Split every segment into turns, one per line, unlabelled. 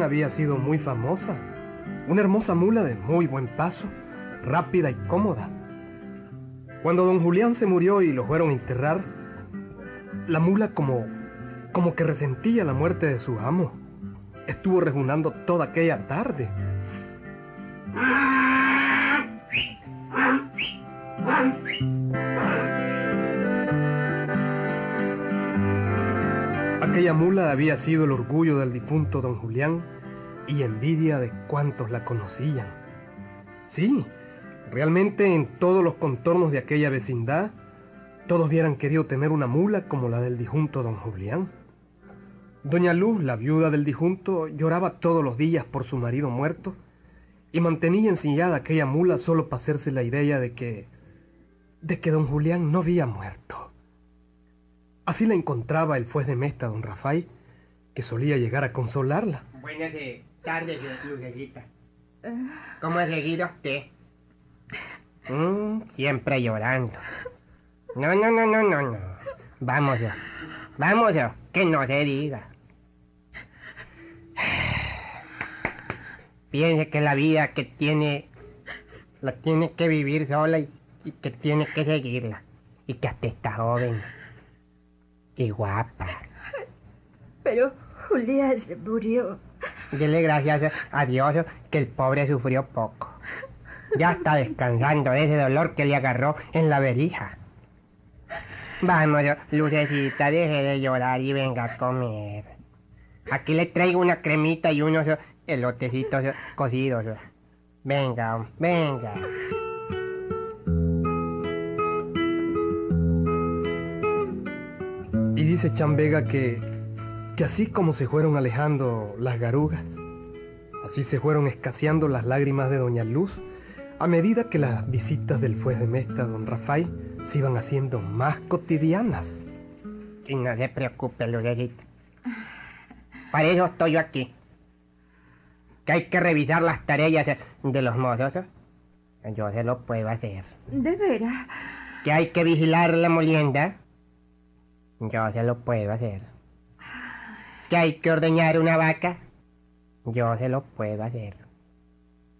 Había sido muy famosa. Una hermosa mula de muy buen paso, rápida y cómoda. Cuando don Julián se murió y lo fueron a enterrar, la mula como, como que resentía la muerte de su amo. Estuvo rejunando toda aquella tarde. Aquella mula había sido el orgullo del difunto don Julián y envidia de cuantos la conocían. Sí, realmente en todos los contornos de aquella vecindad, todos hubieran querido tener una mula como la del difunto don Julián. Doña Luz, la viuda del difunto, lloraba todos los días por su marido muerto y mantenía ensillada aquella mula solo para hacerse la idea de que de que don Julián no había muerto. Así la encontraba el juez de Mesta, don Rafael, que solía llegar a consolarla.
Buenas tardes, Lucecita. ¿Cómo ha seguido usted? Mm, siempre llorando. No, no, no, no, no, no. Vamos, yo. Vamos, yo. Que no se diga. Piense que la vida que tiene, la tiene que vivir sola y, y que tiene que seguirla. Y que hasta está joven. Y guapa.
Pero Julián se murió.
Dele gracias a Dios que el pobre sufrió poco. Ya está descansando de ese dolor que le agarró en la verija. Vamos, Lucecita, deje de llorar y venga a comer. Aquí le traigo una cremita y unos elotecitos cocidos. Venga, venga.
Y dice Chambega que, que así como se fueron alejando las garugas, así se fueron escaseando las lágrimas de Doña Luz a medida que las visitas del juez de Mesta, don Rafael, se iban haciendo más cotidianas.
Y no se preocupe, Lucecita. Para eso estoy yo aquí. Que hay que revisar las tareas de los mozos. Yo se lo puedo hacer.
¿De veras?
Que hay que vigilar la molienda. Yo se lo puedo hacer. Que hay que ordeñar una vaca. Yo se lo puedo hacer.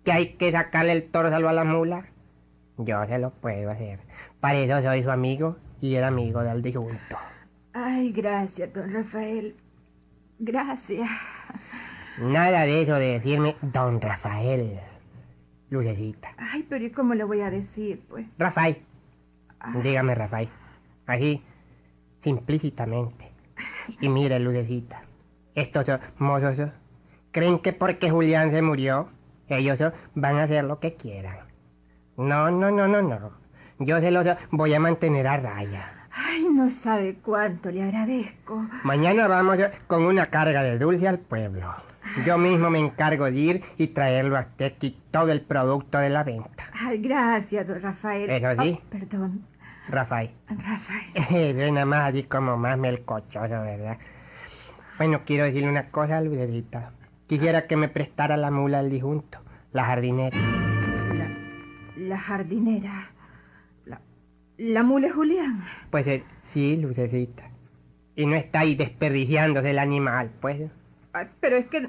Que hay que sacarle el torzalo a la mula. Yo se lo puedo hacer. Para eso soy su amigo y el amigo del difunto.
Ay, gracias, don Rafael. Gracias.
Nada de eso de decirme don Rafael. Lucecita.
Ay, pero ¿y cómo le voy a decir, pues?
Rafael. Dígame, Rafael. Así, simplícitamente. Y mire, Lucecita. Estos mozos creen que porque Julián se murió, ellos van a hacer lo que quieran. No, no, no, no, no. Yo se los voy a mantener a raya.
Ay, no sabe cuánto le agradezco.
Mañana vamos con una carga de dulce al pueblo. Yo mismo me encargo de ir y traerlo hasta aquí todo el producto de la venta.
Ay, gracias, don Rafael.
¿Eso sí?
Oh, perdón.
Rafael.
Rafael.
Suena más así como más melcochoso, ¿verdad? Bueno, quiero decirle una cosa, Lucerita. Quisiera que me prestara la mula al disjunto, la jardinera.
La, la jardinera. La, la mula Julián.
Pues eh, sí, Lucecita. Y no está ahí desperdiciándose el animal, pues.
Ay, pero es que...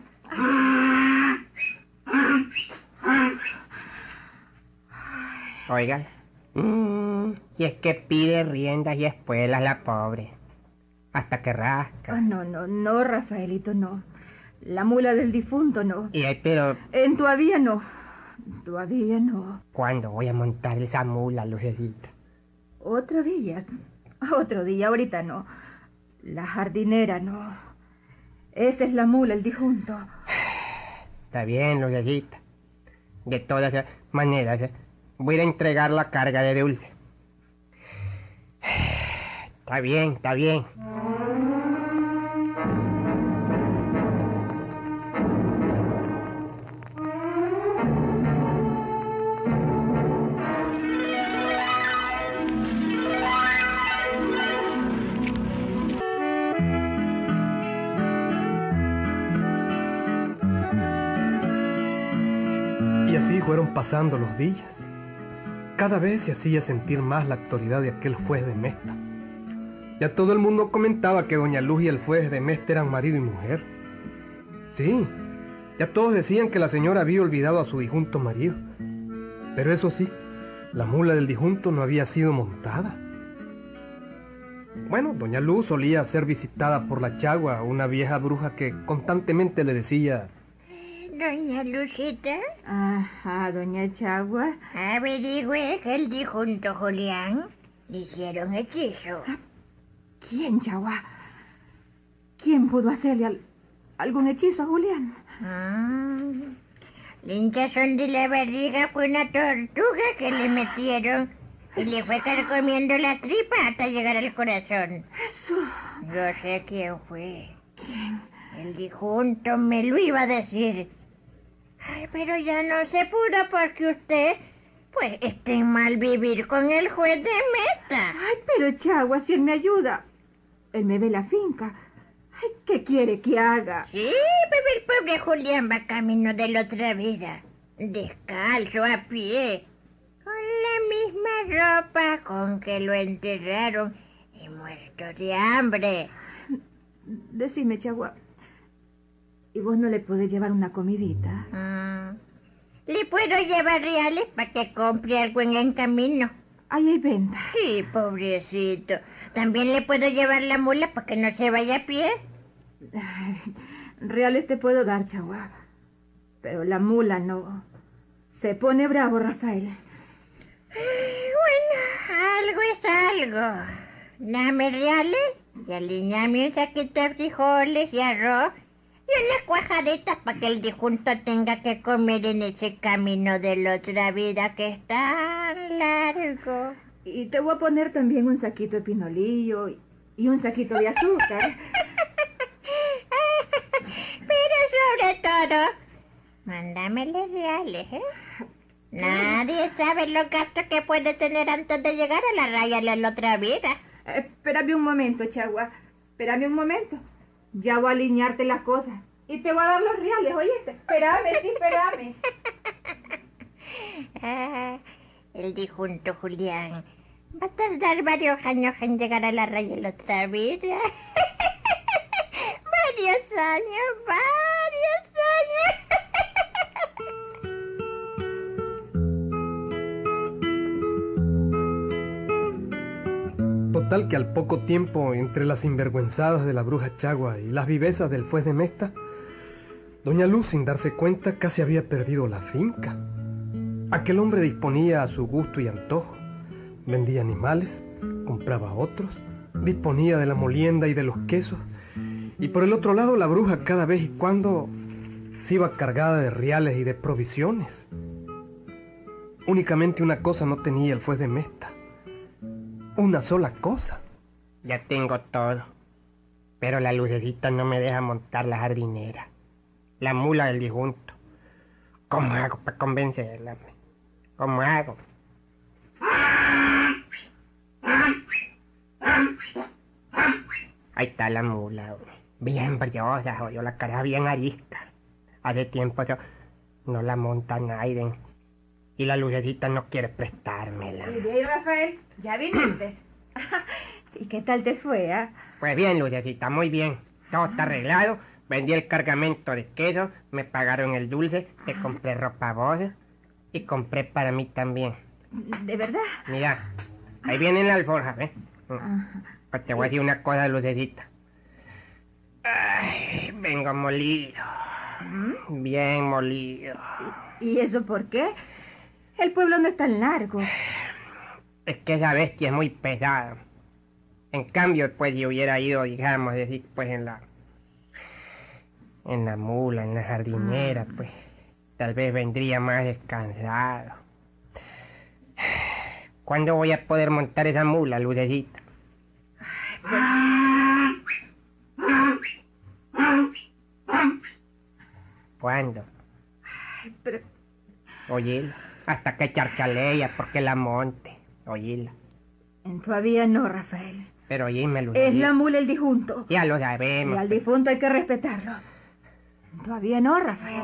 Oigan. Mm, si es que pide riendas y espuelas la pobre. Hasta que rasca.
Ah, no, no, no, Rafaelito, no. La mula del difunto, no.
Y ay, pero...
En todavía no. Todavía no.
¿Cuándo voy a montar esa mula, Lucecita?
Otro día. Otro día, ahorita no. La jardinera, no. Esa es la mula, el difunto.
Está bien, Lucecita. De todas maneras, ¿eh? Voy a entregar la carga de dulce. Está bien, está bien.
Y así fueron pasando los días. Cada vez se hacía sentir más la autoridad de aquel juez de Mesta. Ya todo el mundo comentaba que Doña Luz y el juez de Mesta eran marido y mujer. Sí, Ya todos decían que la señora había olvidado a su difunto marido. Pero eso sí, la mula del difunto no había sido montada. Bueno, doña Luz solía ser visitada por la chagua, una vieja bruja que constantemente le decía...
Doña Lucita,
Ajá, doña Chagua.
averigüe que el difunto Julián le hicieron hechizo.
¿Quién, Chagua? ¿Quién pudo hacerle al- algún hechizo a Julián?
Mm. La hinchazón de la barriga fue una tortuga que le metieron y le fue carcomiendo la tripa hasta llegar al corazón.
Eso.
Yo sé quién fue. ¿Quién? El difunto me lo iba a decir. Ay, pero ya no se pudo porque usted, pues, está en mal vivir con el juez de meta.
Ay, pero Chagua, si él me ayuda. Él me ve la finca. Ay, ¿qué quiere que haga?
Sí, pero el pobre Julián va camino de la otra vida. Descalzo, a pie. Con la misma ropa con que lo enterraron y muerto de hambre.
Decime, Chagua. ¿Y vos no le podés llevar una comidita?
Mm. Le puedo llevar reales para que compre algo en el camino.
Ahí hay venta.
Sí, pobrecito. También le puedo llevar la mula para que no se vaya a pie.
Reales te puedo dar, Chagua. Pero la mula no. Se pone bravo, Rafael.
Bueno, algo es algo. Dame reales y aliñame un saquito de frijoles y arroz y unas cuajaditas para que el difunto tenga que comer en ese camino de la otra vida que es tan largo.
Y te voy a poner también un saquito de pinolillo y- y un saquito de azúcar.
Pero sobre todo, mándamele reales, ¿eh? Nadie sabe los gastos que puede tener antes de llegar a la raya de la otra vida.
Eh, espérame un momento, Chagua. Espérame un momento. Ya voy a alinearte las cosas. Y te voy a dar los reales, ¿oíste? Espérame, sí, espérame.
Ah, el difunto Julián va a tardar varios años en llegar a la raya de vida. varios años, varios años.
Total que al poco tiempo, entre las sinvergüenzadas de la bruja Chagua y las vivezas del fuez de Mesta, doña Luz, sin darse cuenta, casi había perdido la finca. Aquel hombre disponía a su gusto y antojo. Vendía animales, compraba otros, disponía de la molienda y de los quesos. Y por el otro lado, la bruja cada vez y cuando se iba cargada de reales y de provisiones. Únicamente una cosa no tenía el fuez de Mesta. Una sola cosa.
Ya tengo todo. Pero la lucecita no me deja montar la jardinera. La mula del disjunto. ¿Cómo hago para convencerla? ¿Cómo hago? Ahí está la mula. Bien briosa, yo la cara bien arisca. Hace tiempo yo no la monta nadie. Y la lucecita no quiere prestármela.
Y de ahí, Rafael, ya viniste. ¿Y qué tal te fue, ah?
Pues bien, Lucecita, muy bien. Todo está arreglado. Vendí el cargamento de queso, me pagaron el dulce, te compré ropa a vos y compré para mí también.
¿De verdad?
Mira, ahí viene la alforja, ¿ves? Pues te voy a decir una cosa, Lucecita. Ay, vengo molido. Bien molido.
¿Y eso por qué? El pueblo no es tan largo.
Es que esa bestia es muy pesada. En cambio, pues yo hubiera ido, digamos, decir, pues en la... En la mula, en la jardinera, pues. Tal vez vendría más descansado. ¿Cuándo voy a poder montar esa mula, lucecita? ¿Cuándo?
Pero,
Oíla. Hasta que charchalea porque la monte. Oíla.
todavía no, Rafael.
Pero oíme,
Es la mula el difunto.
Ya lo
Y
sabemos.
al difunto hay que respetarlo. Todavía no, Rafael.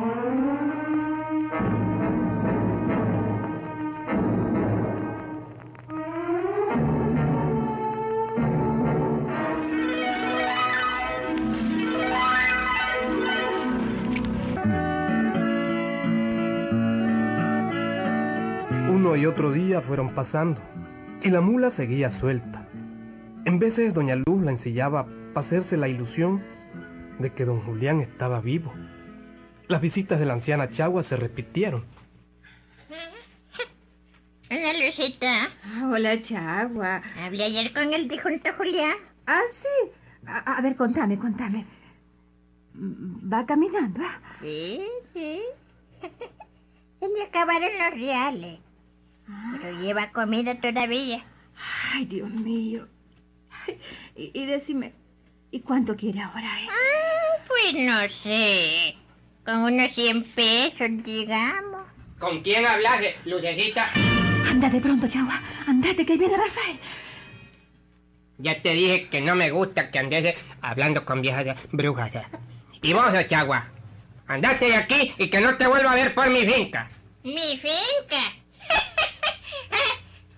Y otro día fueron pasando y la mula seguía suelta. En veces doña Luz la ensillaba para hacerse la ilusión de que don Julián estaba vivo. Las visitas de la anciana Chagua se repitieron.
Hola, Lucita.
Ah, hola, Chagua.
Hablé ayer con el difunto Julián.
Ah, sí. A, a ver, contame, contame. ¿Va caminando? ah?
Sí, sí. Se le acabaron los reales. Pero lleva comida todavía.
Ay, Dios mío. Ay, y, y decime, ¿y cuánto quiere ahora? eh?
Ah, pues no sé. Con unos 100 pesos, digamos.
¿Con quién hablas, Lucecita?
Anda de pronto, Chagua. Andate, que viene Rafael.
Ya te dije que no me gusta que andes hablando con viejas de brujas. Y vos, Chagua, andate de aquí y que no te vuelva a ver por mi finca.
Mi finca.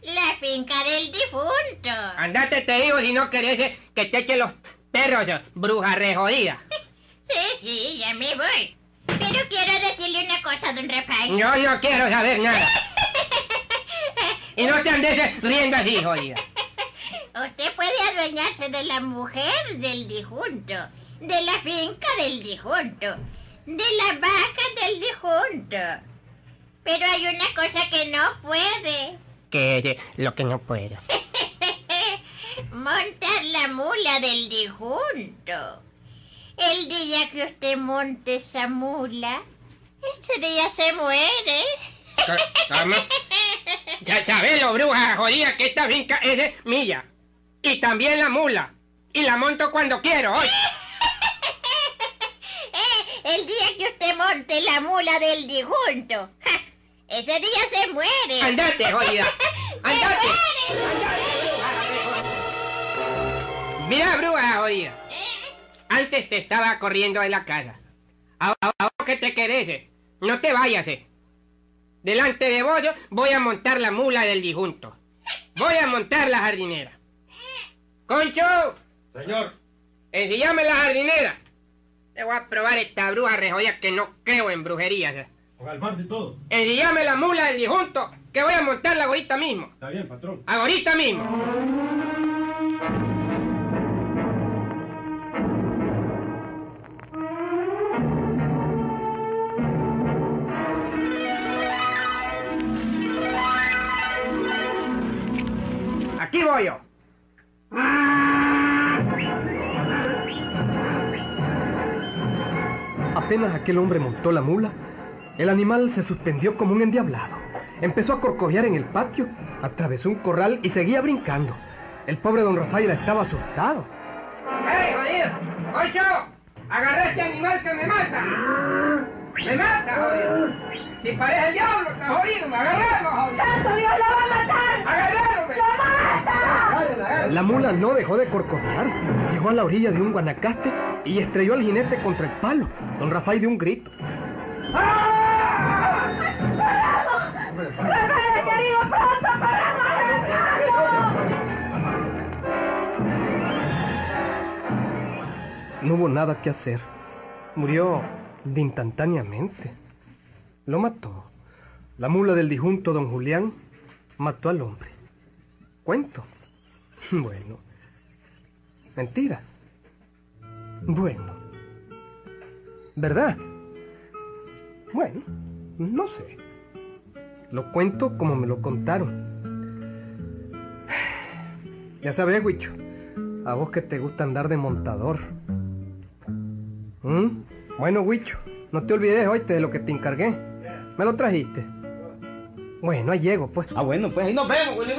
La finca del difunto.
Andate, te digo, si no querés eh, que te eche los perros, eh, bruja re jodida.
Sí, sí, ya me voy. Pero quiero decirle una cosa, don Rafael.
Yo no quiero saber nada. Y no te andes eh, riendo así, jodida.
Usted puede adueñarse de la mujer del difunto, de la finca del difunto, de las vacas del difunto. Pero hay una cosa que no puede.
Que es lo que no puedo.
Montar la mula del difunto. El día que usted monte esa mula, ese día se muere.
¿Cómo? Ya sabes, lo bruja jodida, que esta finca es de mía. Y también la mula. Y la monto cuando quiero, hoy.
Eh, El día que usted monte la mula del difunto, ¡ja! Ese día se muere.
Andate, jodida. Andate. Mira, bruja jodida. Antes te estaba corriendo de la casa. Ahora, que te querés, eh, no te vayas. eh. Delante de vos voy a montar la mula del difunto. Voy a montar la jardinera. ¡Concho!
Señor,
Ensillame la jardinera. Te voy a probar esta bruja rejodida que no creo en brujerías.
Almarte y todo.
Ensillame la mula del difunto que voy a montarla ahorita mismo.
Está bien, patrón.
Ahorita mismo. Aquí voy yo.
Apenas aquel hombre montó la mula, el animal se suspendió como un endiablado. Empezó a corcoviar en el patio, atravesó un corral y seguía brincando. El pobre don Rafael estaba asustado.
¡Ey, jodido! ¡Concho! ¡Agarré este animal que me mata! ¡Me mata, jodido! Si parece el diablo, está jodido, me agarralo, jodido.
¡Santo Dios, la va a matar!
¡Agarralo, me!
La mula no dejó de corcoviar. Llegó a la orilla de un guanacaste y estrelló al jinete contra el palo. Don Rafael dio un grito.
¡Rafael,
No hubo nada que hacer. Murió de instantáneamente. Lo mató. La mula del disjunto don Julián mató al hombre. ¿Cuento? Bueno. ¿Mentira? Bueno. ¿Verdad? Bueno, no sé. Lo cuento como me lo contaron. Ya sabes, Huicho. A vos que te gusta andar de montador. ¿Mm? Bueno, Huicho, no te olvides hoy de lo que te encargué. ¿Me lo trajiste? Bueno, ahí llego, pues.
Ah, bueno, pues ahí nos vemos, Willy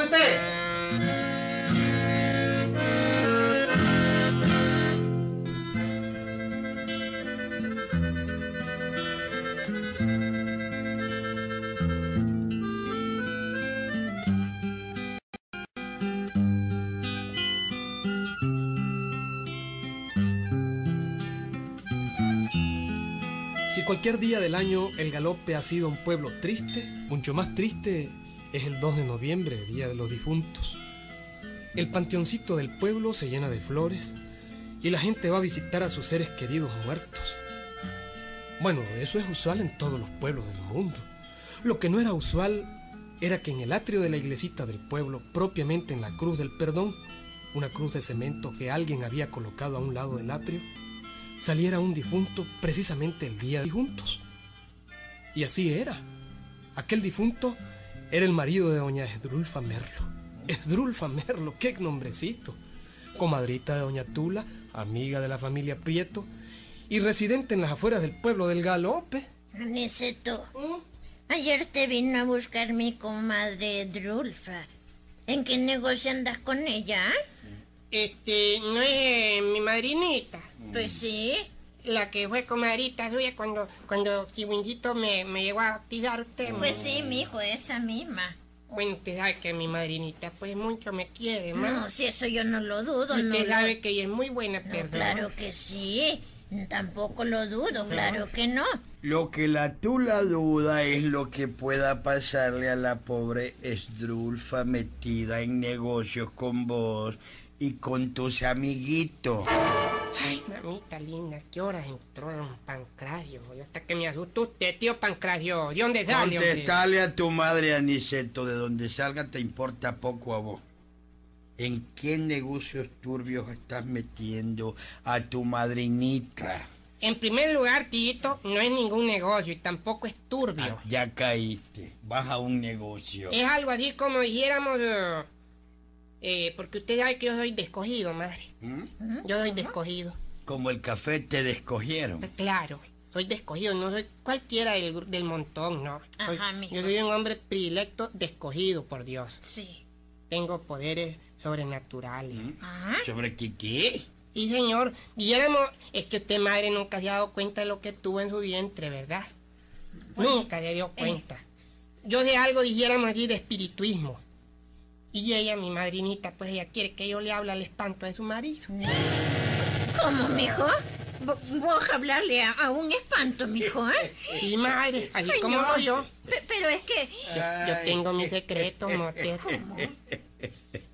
cualquier día del año el galope ha sido un pueblo triste, mucho más triste es el 2 de noviembre, Día de los Difuntos. El panteoncito del pueblo se llena de flores y la gente va a visitar a sus seres queridos muertos. Bueno, eso es usual en todos los pueblos del mundo. Lo que no era usual era que en el atrio de la iglesita del pueblo, propiamente en la cruz del perdón, una cruz de cemento que alguien había colocado a un lado del atrio, saliera un difunto precisamente el día de difuntos. Y así era. Aquel difunto era el marido de doña Esdrulfa Merlo. Esdrulfa Merlo, qué nombrecito. Comadrita de doña Tula, amiga de la familia Prieto y residente en las afueras del pueblo del Galope.
Aniceto, ayer te vino a buscar mi comadre Drulfa. ¿En qué negocio andas con ella?
Este, no es mi madrinita.
Pues sí.
La que fue comadrita suya cuando, cuando Chibuinjito me, me llegó a tirar usted.
Pues sí, mijo, esa misma.
Bueno, usted sabe que mi madrinita pues mucho me quiere, ma.
No, si eso yo no lo dudo,
Y
no.
usted
lo-
sabe que ella es muy buena
No,
persona.
claro que sí. Tampoco lo dudo, claro que no.
Lo que la tula duda es lo que pueda pasarle a la pobre Esdrulfa metida en negocios con vos y con tus amiguitos.
Ay, mamita linda, ¿qué horas entró don Pancracio? Yo hasta que me asustó usted, tío Pancracio. ¿De dónde sale?
Contestale a tu madre Aniceto, de donde salga te importa poco a vos. ¿En qué negocios turbios estás metiendo a tu madrinita?
En primer lugar, Tito, no es ningún negocio y tampoco es turbio.
Ah, ya caíste, vas a un negocio.
Es algo así como dijéramos... eh, eh, porque usted sabe que yo soy de escogido, madre.
¿Mm?
Yo soy de escogido.
Como el café te descogieron.
Pues claro, soy de escogido, no soy cualquiera del, del montón, no. Soy-
Ajá, mijo.
yo soy un hombre predilecto de escogido, por Dios.
Sí.
Tengo poderes sobrenaturales.
Ah,
¿Sobre qué qué?
Y señor, dijéramos, es que usted madre nunca se ha dado cuenta de lo que tuvo en su vientre, ¿verdad? nunca se dio cuenta. Yo de algo dijéramos así de espirituismo. Y ella, mi madrinita, pues ella quiere que yo le hable al espanto de su marido.
¿Cómo, mijo? Vo- ¿Vos hablarle a, a un espanto, mijo, eh?
Y madre, así
Ay,
como
no.
yo,
Pe- Pero es que...
yo tengo mis secretos, motes.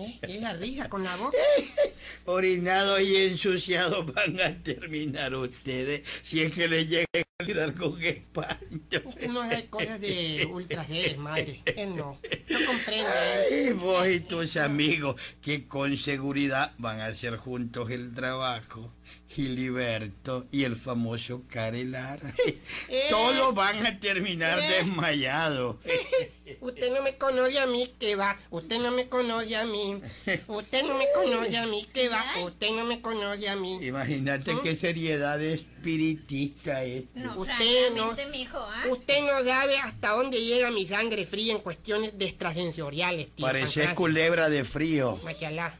¿Eh? ¿Qué es la risa con la boca?
Orinados y ensuciados van a terminar ustedes si es que les llega a salir con espanto.
No es cosas de ultraseres, madre. Él no. No comprende. él.
Y vos y tus amigos que con seguridad van a hacer juntos el trabajo. Giliberto y el famoso Carelara. Todos van a terminar desmayados.
Usted no me conoce a mí, que va. Usted no me conoce a mí. Usted no me conoce a mí, que va. Usted no me conoce a mí.
Imagínate qué seriedad espiritista es.
No,
Usted no-
mijo, ¿ah?
Usted no sabe hasta dónde llega mi sangre fría en cuestiones de extrasensoriales, tío.
Pareces culebra de frío.
Machalá.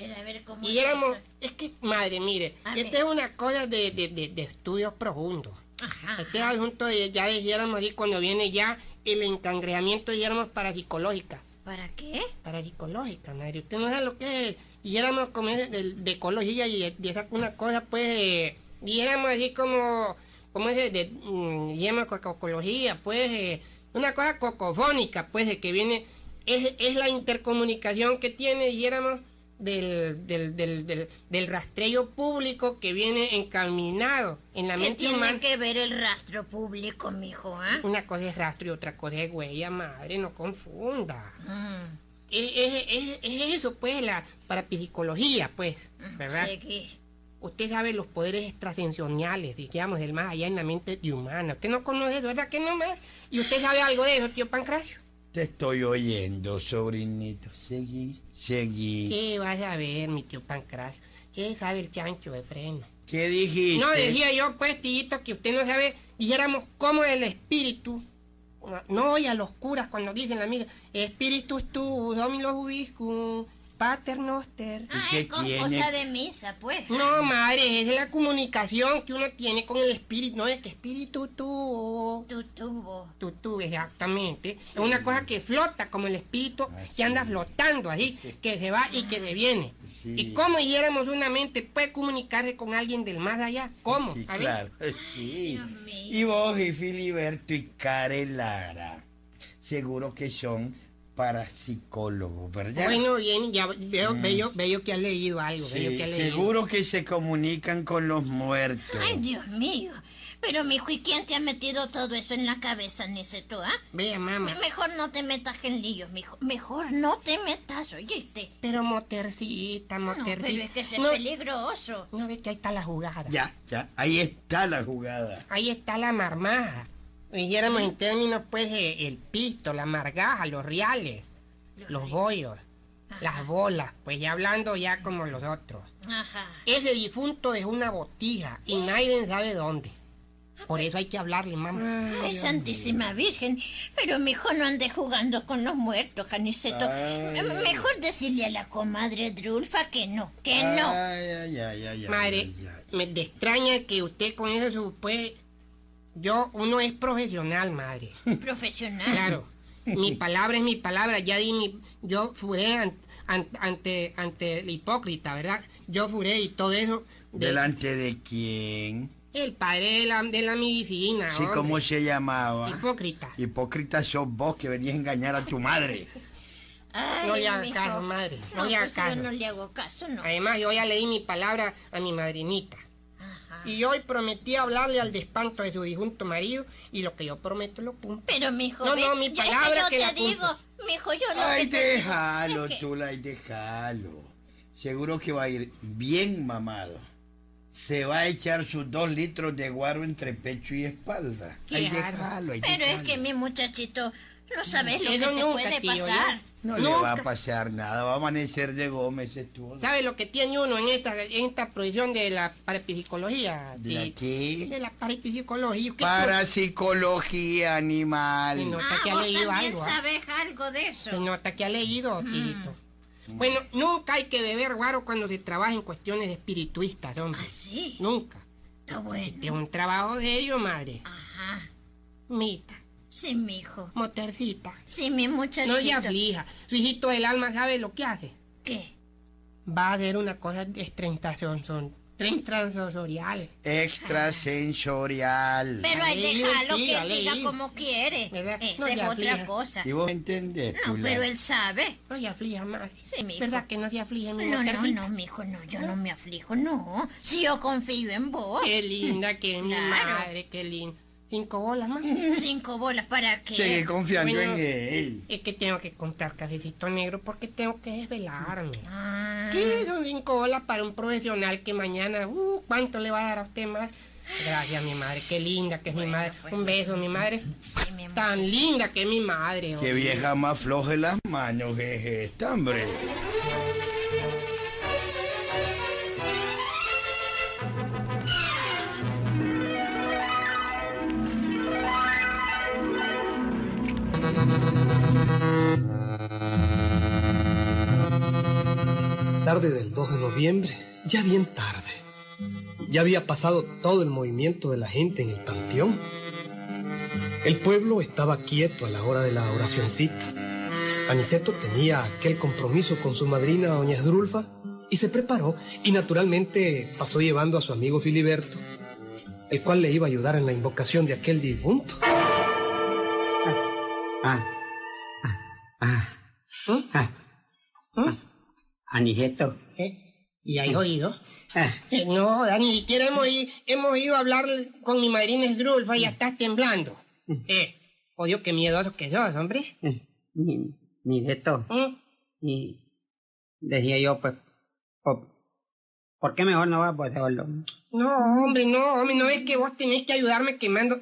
Ver, a ver cómo
Y
es
éramos,
eso?
es que, madre, mire,
A
esta
ver.
es una cosa de, de, de, de estudios profundos.
Ajá.
Este es asunto de, ya dijéramos así, cuando viene ya el encangreamiento, dijéramos, parapsicológica.
¿Para qué?
Parapsicológica, madre. Usted no sabe lo que es. Dijéramos como es de, de ecología y de, esa una cosa, pues, eh, dijéramos así como, como es de, de mm, dijéramos co- ecología, pues, eh, una cosa cocofónica, pues, de que viene, es, es la intercomunicación que tiene, dijéramos, del, del, del, del, del rastreo público que viene encaminado en la
¿Qué
mente
tiene
humana.
que ver el rastro público, mijo, ah?
Una cosa es rastro y otra cosa es huella, madre, no confunda.
Mm,
Es, es- es- es eso, pues, la parapsicología, pues, ¿verdad?
seguí.
Usted sabe los poderes extrasensoriales, digamos, del más allá en la mente de humana. Usted no conoce eso, ¿verdad que no más? ¿Y usted sabe algo de eso, tío Pancracio?
Te estoy oyendo, sobrinito. Seguí, seguí.
¿Qué vas a ver, mi tío Pancracio? ¿Qué sabe el chancho de freno?
¿Qué dijiste?
No, decía yo, pues, tito, que usted no sabe, dijéramos, cómo el espíritu, no oye a los curas cuando dicen la misa, espíritus tu, dominus ubiscum, pater noster.
Ah,
qué
es cosa de misa, pues.
No, madre, es la comunicación que uno tiene con el espíritu, no es que espíritu tú,
Tu tubo.
tú, tú, exactamente. Es una cosa que flota como el espíritu que anda flotando ahí, que se va y que se viene.
Sí.
¿Y cómo dijéramos una mente puede comunicarse con alguien del más allá? ¿Cómo?
Sí, claro. Sí.
Dios mío.
Y vos y Filiberto y Carelara. Seguro que son parapsicólogos, ¿verdad?
Bueno, bien, ya veo, veo, veo que has leído algo. veo
Sí,
que has leído.
seguro que se comunican con los muertos.
Ay, Dios mío. Pero, mijo, ¿y quién te ha metido todo eso en la cabeza, Niceto, ah?
Vea, mamá.
Mejor no te metas en líos, mijo. Mejor no te metas, oíste.
Pero motercita,
No,
motercita.
pero es que eso es
no,
peligroso.
no ve que ahí está la jugada.
Ya, ya, ahí está la jugada.
Ahí está la marmaja. Dijéramos en términos, pues, el pisto, la margaja, los reales, los bollos, las bolas, pues ya hablando ya como los otros.
Ajá.
Ese difunto dejó una botija y nadie sabe dónde. Por eso hay que hablarle, mamá.
Ay, Santísima Virgen. Pero, mijo, no ande jugando con los muertos, Janiceto.
Ay.
Mejor decirle a la comadre Drulfa que no, que no.
Ay, ay, ay, ay, ay,
Madre, me extraña que usted con eso su- pues yo uno es profesional, madre.
Profesional.
Claro. Mi palabra es mi palabra, ya di mi yo furé an- an- ante ante el hipócrita, ¿verdad? Yo furé y todo eso de-
¿Delante de quién?
el padre de la, de la medicina,
Sí,
hombre.
¿cómo se llamaba?
hipócrita.
Hipócrita sos vos que venías a engañar a tu madre.
Ay,
No le haga
mijo.
caso, madre, no
No,
le haga
pues
caso.
yo no le hago caso, no.
Además, yo ya le di mi palabra a mi madrinita.
Ajá.
Y hoy prometí hablarle al despanto de su difunto marido y lo que yo prometo lo cumplo.
Pero, mijo,
No, no, mi palabra
yo
que la
te digo,
cumplo.
mijo, yo lo
Ay,
que te digo
déjalo,
que-
Tula, ay, déjalo. Seguro que va a ir bien mamado. Se va a echar sus dos litros de guaro entre pecho y espalda. Ay, déjalo, ay,
Pero es que mi muchachito, no sabes lo que te
nunca,
puede
tío,
pasar.
¿ya?
No le va a pasar nada, va a amanecer de Gómez tú.
¿Sabe lo que tiene uno en esta, en esta profesión de la parapsicología?
¿De la qué?
De la parapsicología. ¿Qué
Parapsicología
Se
animal.
nota
Ah,
que ha
vos
leído
también
algo. ¿ah?
sabes algo de eso.
Se nota que ha leído, Tirito. Bueno, nunca hay que beber guaro cuando se trabaja en cuestiones espirituistas, hombre.
¿Ah, sí?
Nunca.
Está
Este es
bueno.
un trabajo de ello, madre.
Ajá.
Mita,
Sí, mijo.
motercita.
Sí, mi muchachito.
No se aflija. Su hijito del alma sabe lo que hace.
¿Qué?
Va a hacer una cosa extrasensorial.
Extrasensorial.
Pero hay déjalo que él diga como quiere.
¿Verdad?
Esa
No
es otra
aflija.
cosa.
¿Y vos entendés,
No,
Tula?
pero él sabe.
No se aflija, madre.
Sí, mijo.
¿Verdad que no se aflige mi
No, no, no, mijo, no, yo no me aflijo, no. Si yo confío en vos.
Qué linda que es mi madre, qué linda. Cinco bolas más.
Cinco bolas para qué.
Sigue confiando
Bueno,
en él.
Es que tengo que comprar cafecito negro porque tengo que desvelarme.
Ah,
¿Qué son cinco bolas para un profesional que mañana, uh, ¿cuánto le va a dar a usted más? Gracias, mi madre, qué linda que es mi madre.
pues,
Un beso, mi madre.
sí, mi.
Tan linda que es mi madre.
Qué vieja más floja en las manos es esta, hombre.
Tarde del 2 de noviembre, ya bien tarde. Ya había pasado todo el movimiento de la gente en el panteón. El pueblo estaba quieto a la hora de la oracioncita. Aniceto tenía aquel compromiso con su madrina, doña Esdrulfa, y se preparó y naturalmente pasó llevando a su amigo Filiberto, el cual le iba a ayudar en la invocación de aquel difunto.
Ah, ah, ah,
¿Mm?
ah,
¿Mm?
Aniceto.
¿Eh? ¿Y hay oído?
Ah,
Eh, no, ni siquiera hemos, hemos ido a hablar con mi madrina Esdrulfa y ya estás temblando. Eh, odio qué miedoso que sos, hombre.
eh, ni, ni de todo.
¿Mm?
Ni, decía yo, pues, por, ¿por qué mejor no vas pues solo?
No, hombre, no, hombre, no es que vos tenés que ayudarme quemando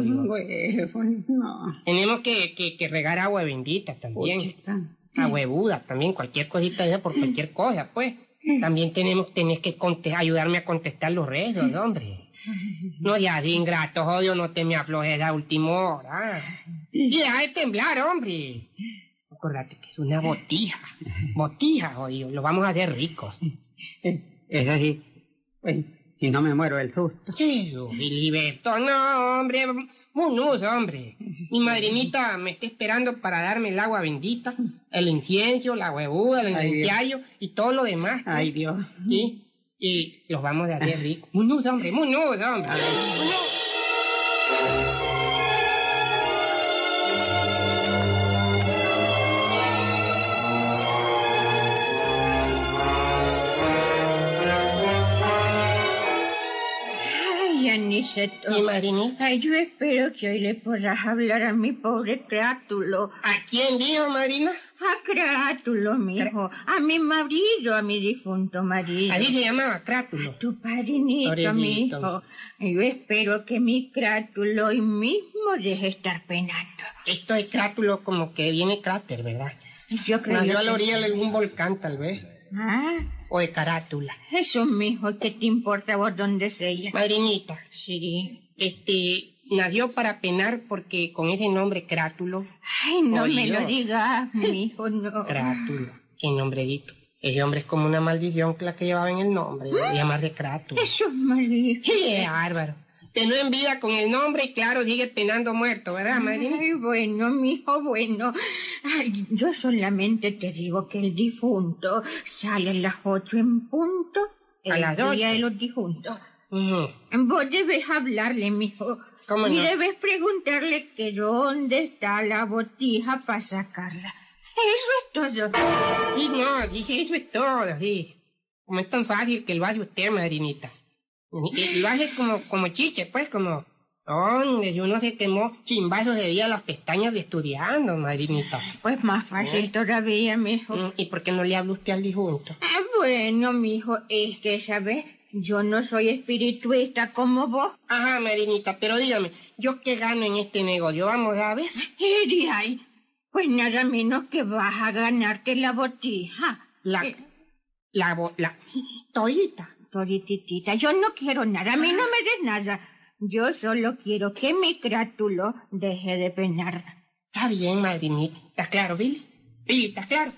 digo.
Güey, pues, no.
Tenemos que, que, que regar agua bendita también.
Puchita.
Agua huevuda también, cualquier cosita de esa por cualquier cosa, pues. También tenemos, tenés que ayudarme a contestar los rezos, hombre. No ya de ingrato, odio, no te me aflojes a última hora. Y deja de temblar, hombre. Acordate que es una botija. Botija, odio, lo vamos a hacer ricos.
Es así. Si no me muero del susto.
¿Qué eso, Filiberto? No, hombre, munuso, hombre. Mi madrinita me está esperando para darme el agua bendita, el incienso, la huevuda, el incienso y todo lo demás. ¿no?
Ay, Dios.
¿Sí? Y los vamos a hacer ricos. Munuso, hombre, munuso, hombre. Munuso.
Ay,
Aniceto.
¿Y madrinita?
Ay, yo espero que hoy le podrás hablar a mi pobre Crátulo.
¿A quién dijo, madrina?
A Crátulo, mijo. A mi marido, a mi difunto marido.
Así se llamaba, Crátulo.
Tu padrinito, mijo. Yo espero que mi Crátulo hoy mismo deje estar penando.
Esto de Crátulo como que viene cráter, ¿verdad?
Yo creo
Nació a la orilla de algún volcán, tal vez.
Ah,
O de carátula.
eso, mijo, ¿qué te importa vos dónde sea?
Madrinita,
Sí.
este, nació para penar porque con ese nombre Crátulo,
Ay, no
Oye,
me lo digas, mijo, no.
Crátulo, qué nombredito. Ese hombre es como una maldición que la que llevaba en el nombre, de llamarle Crátulo.
Eso es malísimo.
¡Qué bárbaro! Tenó en vida con el nombre y claro, sigue penando muerto, ¿verdad, madrina?
Ay, bueno, mijo, bueno. Ay, yo solamente te digo que el difunto sale a las ocho en punto.
A
el
las
día de los difuntos.
Ujú.
Vos debes hablarle, mijo.
¿Cómo
y
no?
debes preguntarle que dónde está la botija para sacarla. Eso es todo.
Y no, dije, eso es todo, sí. Como es tan fácil que lo hace usted, madrinita. Y- y lo hace como, como chiche, pues, como... ¿Dónde? Uno se quemó chimbazos de día las pestañas de estudiando, madrinita.
Pues más fácil todavía, mijo.
Mm, ¿Y por qué no le habla usted al difunto?
Ah, bueno, mijo, es que, ¿sabes? Yo no soy espirituista como vos.
Ajá, madrinita, pero dígame, ¿yo qué gano en este negocio? Vamos a ver.
Y ahí, pues nada menos que vas a ganarte la botija.
La...
Eh,
La... bo- la... Todita.
Torititita, yo no quiero nada, a mí no me des nada. Yo solo quiero que mi crátulo deje de penar.
Está bien, madrinita. ¿Está claro, Billy? Billy, ¿está claro?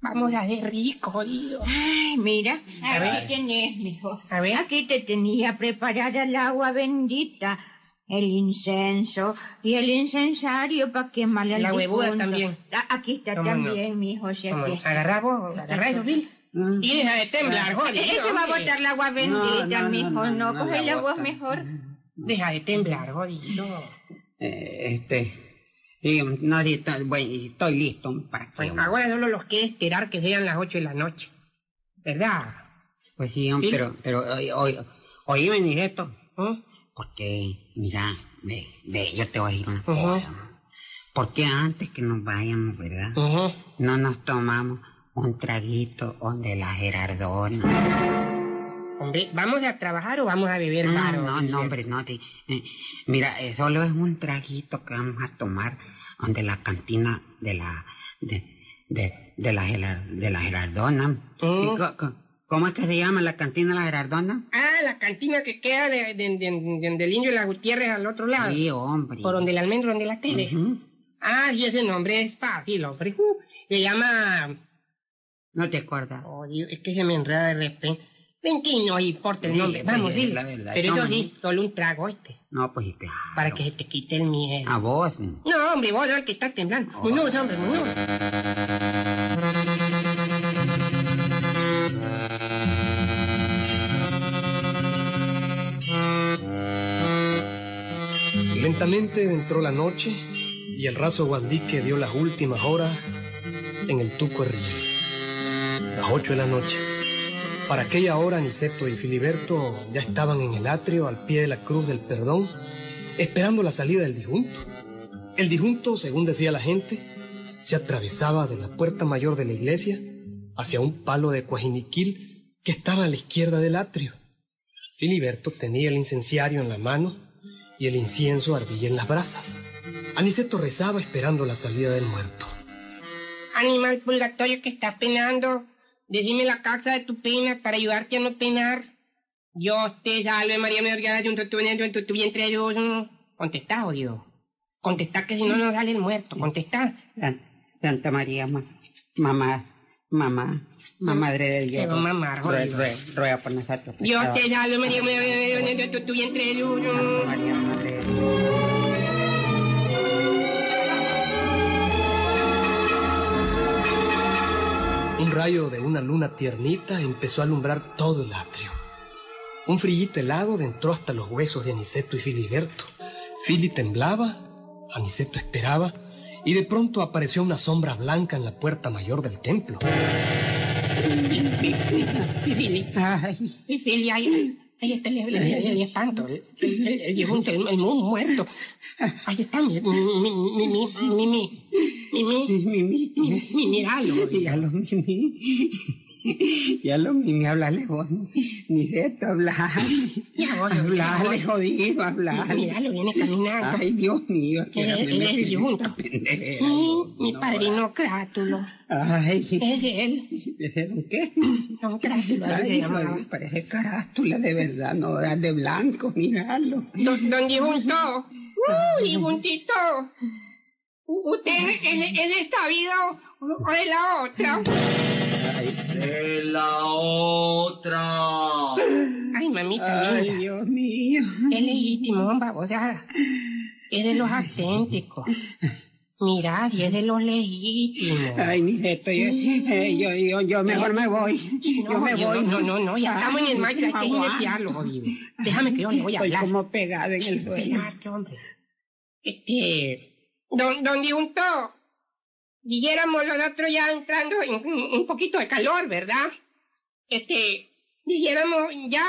Vamos a ser ricos, jodido.
Ay, mira,
A
aquí
ver.
tenés, mijo.
A ver.
Aquí te tenía preparada el agua bendita, el incenso y el incensario para quemarle al
La huevuda
difunto.
también.
Ah, Aquí está
¿Cómo no?
también, mijo, si aquí está.
Vos, eso, Billy. Y deja de temblar, jodido.
Ese va a botar el agua bendita,
No, no, no,
mijo,
no,
no,
no
coge
la
la voz mejor.
Deja de temblar, jodido.
Eh, este, sí, no, bueno, estoy listo para que...
Bueno, ahora solo los queda esperar que sean las ocho de la noche. ¿Verdad?
Pues sí, pero, pero, oí- oí- oíme, ni esto.
¿Mm?
Porque, mira, ve, ve, yo te voy a decir una
Ujú.
cosa. Porque antes que nos vayamos, ¿verdad? No nos tomamos un traguito donde la Gerardona.
Hombre, ¿vamos a trabajar o vamos a beber
No,
varo?
no, no, hombre, no. te- eh, mira, eh, solo es un traguito que vamos a tomar donde la cantina de la, de, de, de la, de la Gerardona.
Mm.
¿Y co- co- ¿Cómo es que se llama la cantina de la Gerardona?
Ah, la cantina que queda de, de, de- de- del Indio y la Gutiérrez al otro lado.
Sí, hombre.
Por donde el almendro, donde la tele. Ah, y ese nombre es fácil, hombre. Uh, se llama...
No te acuerdas.
Oh, Dios, es que se me enreda de repente. Ven que no importa el
Sí,
nombre. Vamos, dile.
la verdad.
Pero
Toma.
sí, solo un trago este.
No, pues claro.
Para que se te quite el miedo.
A vos.
No, hombre, vos no, que está temblando. Muñoz, hombre, Muñoz.
Lentamente entró la noche y el raso guandique dio las últimas horas en el Tuco Riel. Las ocho de la noche. Para aquella hora, Niceto y Filiberto ya estaban en el atrio al pie de la cruz del perdón, esperando la salida del difunto. El difunto, según decía la gente, se atravesaba de la puerta mayor de la iglesia hacia un palo de cuajiniquil que estaba a la izquierda del atrio. Filiberto tenía el incenciario en la mano y el incienso ardía en las brasas. Aniceto rezaba esperando la salida del muerto.
Animal purgatorio que está penando, decime la causa de tu pena para ayudarte a no penar. Dios te salve María, me orgullo de un tu en tu vientre Dios. Contestá, jodido. Contestá que si no nos sale el muerto. Contestá.
San- Santa María, ma- mamá, mamá, mamá madre de Dios.
Te va a mamar,
Ruega,
jodido.
ruega, ruega por nosotros.
Dios te salve María, me orgullo de tu vientre Dios.
Santa María,
Un rayo de una luna tiernita empezó a alumbrar todo el atrio. Un frillito helado entró hasta los huesos de Aniceto y Filiberto. Fili temblaba, Aniceto esperaba, y de pronto apareció una sombra blanca en la puerta mayor del templo.
Fili,
Ay,
Fili, ay, Ahí está el, el, el, el espanto, el, el, el, el difunto, el, el mu- muerto. Ahí está, mi, mi, mi, mi, mi, mi, mi, mi, mi,
Mimi,
mi, mi, míralo.
ya lo Mimi. ya lo ni hablarle vos, ni, de esto, hablarle.
Ya voy,
jodido, hablarle.
Mira, lo viene caminando.
Ay, Dios mío, que
mm, mi padrino ah. Crátulo.
Ay.
Es él.
¿Es don qué?
Don Crátulo.
Parece carátula de verdad, no era de blanco, miralo
Don, don Yunto. ¡Uh, Yuntito! ¿Usted en, en, en esta vida o en la otra?
De la otra.
Ay, mamita
Ay,
linda.
Dios mío.
Es legítimo, babosada. Es de los auténticos. Mirad, y es de los legítimos.
Ay, ni de esto, yo, eh, yo, yo, yo mejor me voy. yo me
yo-
voy.
No, no, no, ya estamos en el
Ay,
macho, hay que jinetearlo, jodido. Déjame que yo le voy a
Estoy
hablar.
como pegado en el suelo.
Espérate, hombre. Este. Don, don Diunto, dijéramos los otros ya entrando en un, poquito de calor, ¿verdad? Este. Dijéramos ya,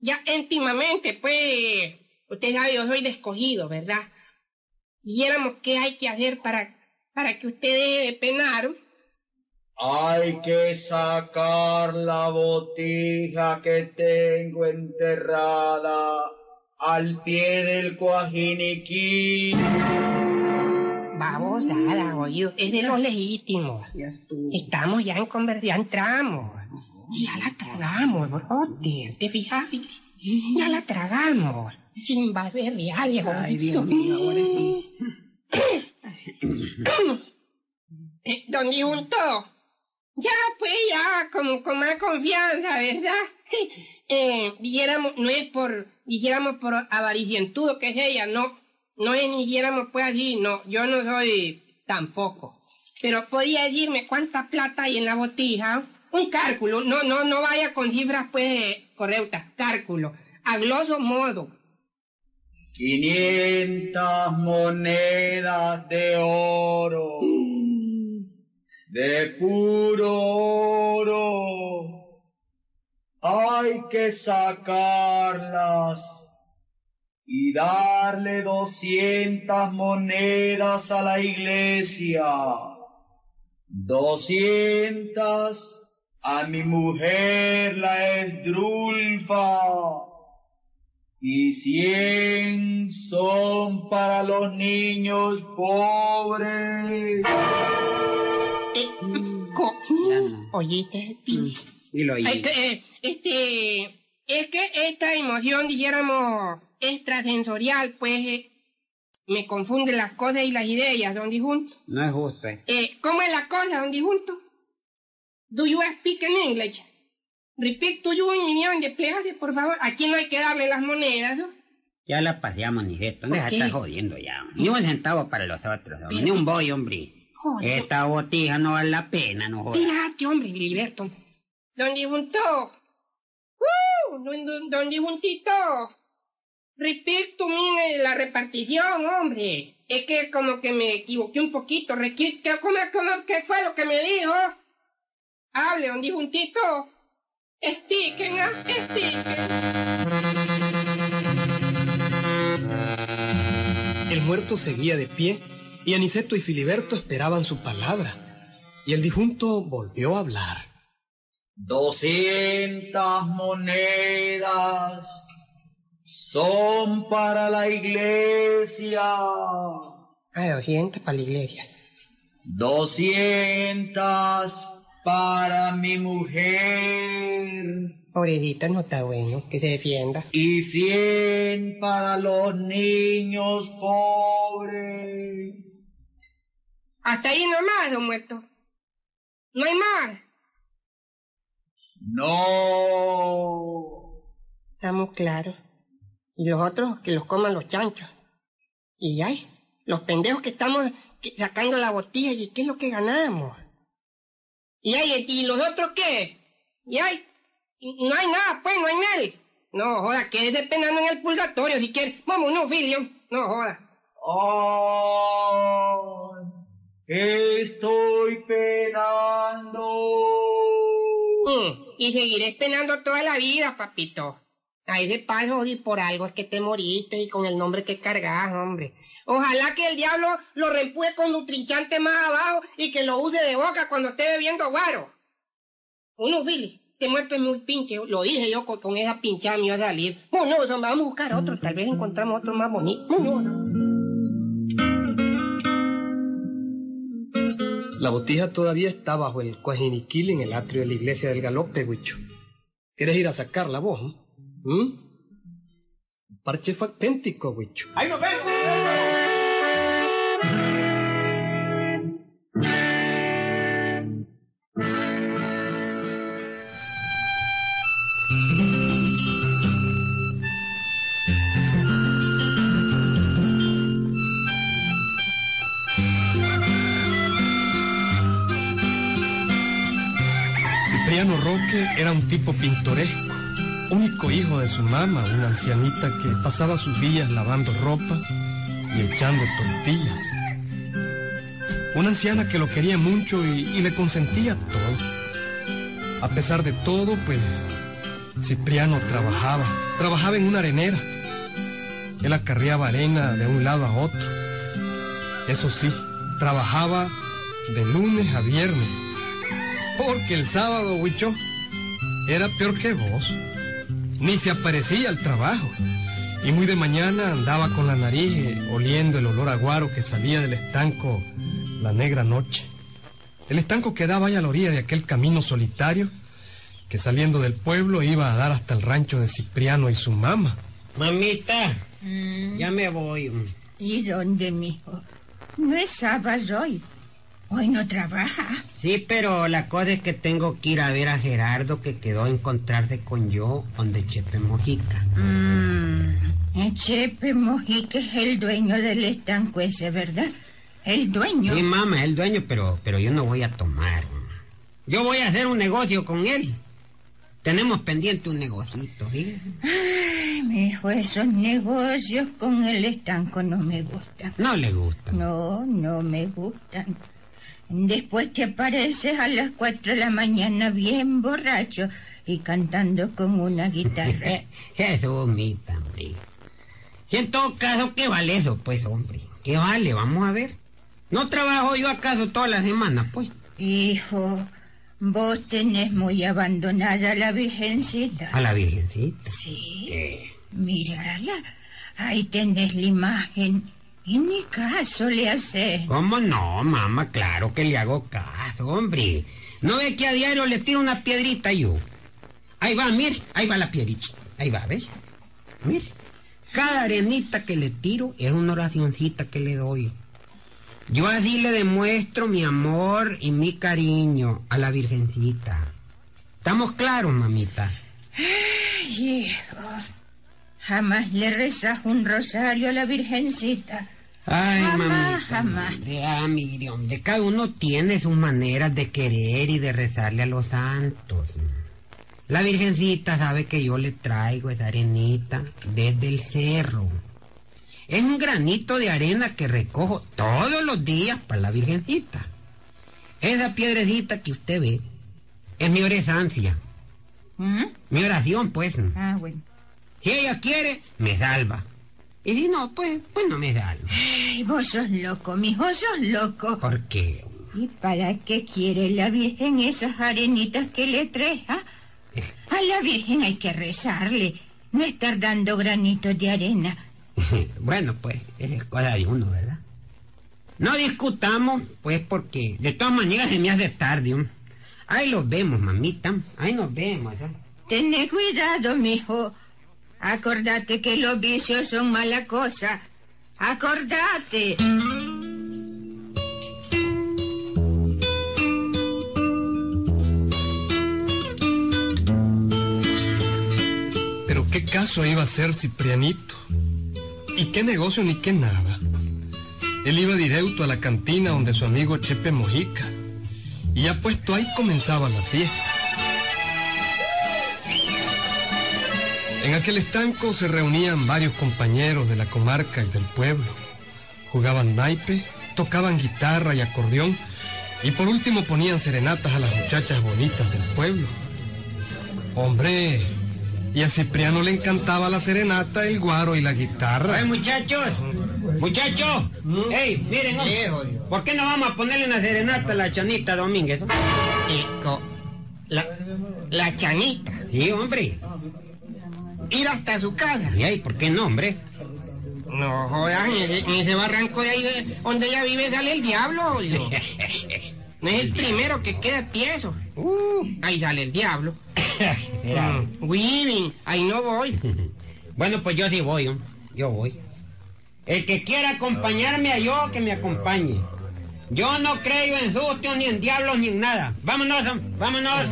ya íntimamente, pues. Usted sabe, yo soy de ¿verdad? Dijéramos qué hay que hacer para, para que usted deje de penar.
Hay que sacar la botija que tengo enterrada al pie del cuajiniquí.
Babosada, oído. Es de los legítimos.
Ya estuvo.
Estamos ya en conversación, ya entramos. Ya la tragamos, brother. ¿Te fijas? Ya la tragamos. Bases reales,
Ay. Dios mío, ahora sí.
Eh, Don Difunto, ya pues ya con, con más confianza, ¿verdad? Eh, dijéramos, no es por, dijéramos por avaricientudo que es ella, no, no es ni dijéramos pues así, no, yo no soy tampoco. Pero podía decirme cuánta plata hay en la botija, un cálculo, no, no, no vaya con cifras pues correctas, cálculo, a gloso modo.
500 monedas de oro. De puro oro. Hay que sacarlas y darle 200 monedas a la iglesia. 200 a mi mujer la esdrulfa y cien son para los niños pobres.
Eh. Oíste, Pili.
Dilo ahí.
Este, eh, este, es que esta emoción, dijéramos, extrasensorial, pues, eh, me confunde las cosas y las ideas, don Dijunto.
No es justo, eh.
Eh, ¿Cómo es la cosa, don Dijunto? Do you speak in English? Repeat to you in mi desplegase, por favor. Aquí no hay que darle las monedas, ¿no?
Ya la paseamos, ni esto. Deja
¿Por
de
qué?
estar jodiendo ya. Ni un centavo para los otros, hombre.
Pero-
Ni un boy, hombre.
Joder.
Esta botija no vale la pena, no jodas.
Espérate, hombre, Filiberto. Don Difunto. ¡Uh! Don, don, don Difuntito. Repeat to me la repartición, hombre. Es que como que me equivoqué un poquito. ¿Qué, cómo- cómo- ¿Qué fue lo que me dijo? Hable, don Difuntito. Estiquen, ah, estiquen.
El muerto seguía de pie y Aniceto y Filiberto esperaban su palabra. Y el difunto volvió a hablar.
200 monedas son para la iglesia.
Ah, 200 para la iglesia.
200 para mi mujer.
Pobrecita, no está bueno. Que se defienda.
Y 100 para los niños pobres.
Hasta ahí nomás, don muerto. No hay más.
No.
Estamos claros. Y los otros que los coman los chanchos. Y ay, los pendejos que estamos sacando la botella y qué es lo que ganamos. Y ay, ¿y los otros qué? Y ay, no hay nada, pues, no hay nadie. No joda, quédese penando en el pulsatorio si quiere. Vámonos, Filio. No joda.
Ay, estoy penando.
Mm, y seguiré penando toda la vida, papito. Ahí de paso y por algo es que te moriste y con el nombre que cargas, hombre. Ojalá que el diablo lo reempuje con un trinchante más abajo y que lo use de boca cuando esté bebiendo guaro. Uno, Billy, te muerto es muy pinche. Lo dije yo con, con esa pinchada me iba a salir. Bueno, vamos a buscar otro. Tal vez encontramos otro más bonito. Bueno,
La botija todavía está bajo el cuajiniquil en el atrio de la iglesia del galope, Huicho. ¿Quieres ir a sacarla vos? eh? ¿Mm? Parche fue auténtico, Huicho.
¡Ahí nos vemos!
Era un tipo pintoresco, único hijo de su mamá, una ancianita que pasaba sus días lavando ropa y echando tortillas. Una anciana que lo quería mucho y, y le consentía todo. A pesar de todo, pues Cipriano trabajaba, trabajaba en una arenera. Él acarreaba arena de un lado a otro. Eso sí, trabajaba de lunes a viernes. Porque el sábado, Huicho, era peor que vos. Ni se aparecía al trabajo. Y muy de mañana andaba con la nariz oliendo el olor a guaro que salía del estanco la negra noche. El estanco quedaba ahí a la orilla de aquel camino solitario que saliendo del pueblo iba a dar hasta el rancho de Cipriano y su mamá.
Mamita, ya me voy.
¿Y dónde, mijo? No es sábado hoy. Hoy no trabaja.
Sí, pero la cosa es que tengo que ir a ver a Gerardo que quedó a encontrarse con yo donde Chepe Mojica.
Mm, Chepe Mojica es el dueño del estanco ese, ¿verdad? El dueño.
Sí, mamá, es el dueño, pero, pero yo no voy a tomar. Yo voy a hacer un negocio con él. Tenemos pendiente un negocito, fíjese.
Ay, mijo, esos negocios con el estanco no me gustan.
No le gusta.
No, no me gustan. Después te apareces a las cuatro de la mañana bien borracho y cantando con una guitarra.
Eso, mita, hombre. Si en todo caso, ¿qué vale eso, pues, hombre? ¿Qué vale? Vamos a ver. ¿No trabajo yo acaso toda la semana, pues?
Hijo, vos tenés muy abandonada a la Virgencita.
A la Virgencita.
Sí,
Eh,
mírala. Ahí tenés la imagen. Y ni caso le haces.
¿Cómo no, mamá? Claro que le hago caso, hombre. ¿No ve que a diario le tiro una piedrita yo? Ahí va, mire, ahí va la piedrita. Ahí va, ¿ves? Mire. Cada arenita que le tiro es una oracioncita que le doy. Yo así le demuestro mi amor y mi cariño a la Virgencita. ¿Estamos claros, mamita?
Ay, hijo. Jamás le rezas un rosario a la Virgencita.
Ay, mamita. hombre, Ah, mire, hombre, cada uno tiene sus maneras de querer y de rezarle a los santos. La Virgencita sabe que yo le traigo esa arenita desde el cerro. Es un granito de arena que recojo todos los días para la Virgencita. Esa piedrecita que usted ve es mi oración,
¿Mm?
mi oración, pues.
Ah, bueno.
Si ella quiere, me salva. Y si no, pues, pues no me salva.
Ay, vos sos loco, mijo, sos loco.
¿Por qué?
¿Y para qué quiere la Virgen esas arenitas que le trae? ah? A la Virgen hay que rezarle, no estar dando granitos de arena.
bueno, pues, esa es cosa de uno, ¿verdad? No discutamos, pues, porque de todas maneras se me hace tarde. ¿um? Ahí los vemos, mamita. Ahí nos vemos. ¿eh?
Tené cuidado, mijo. Acordate que los vicios son mala cosa. Acordate.
Pero qué caso iba a ser Ciprianito. Y qué negocio ni qué nada. Él iba directo a la cantina donde su amigo Chepe Mojica. Y ya puesto ahí comenzaba la fiesta. En aquel estanco se reunían varios compañeros de la comarca y del pueblo. Jugaban naipe, tocaban guitarra y acordeón y por último ponían serenatas a las muchachas bonitas del pueblo. Hombre, Y a Cipriano le encantaba la serenata, el guaro y la guitarra.
Ay, muchachos, muchachos, hey, miren, hombre, ¿por qué no vamos a ponerle una serenata a la Chanita Domínguez?
Chico, la, la chanita,
Sí, hombre.
Ir hasta su casa.
Y ay, ¿por qué no, hombre?
No jodas, en ese, en ese barranco de ahí eh, donde ella vive sale el diablo. oye. No es el primero que queda tieso. Uh, ahí sale el diablo. Mm, Weaving, ahí no voy.
Bueno, pues yo sí voy, hombre. yo voy. El que quiera acompañarme a yo, que me acompañe. Yo no creo en sustos, ni en diablos, ni en nada. Vámonos, vámonos.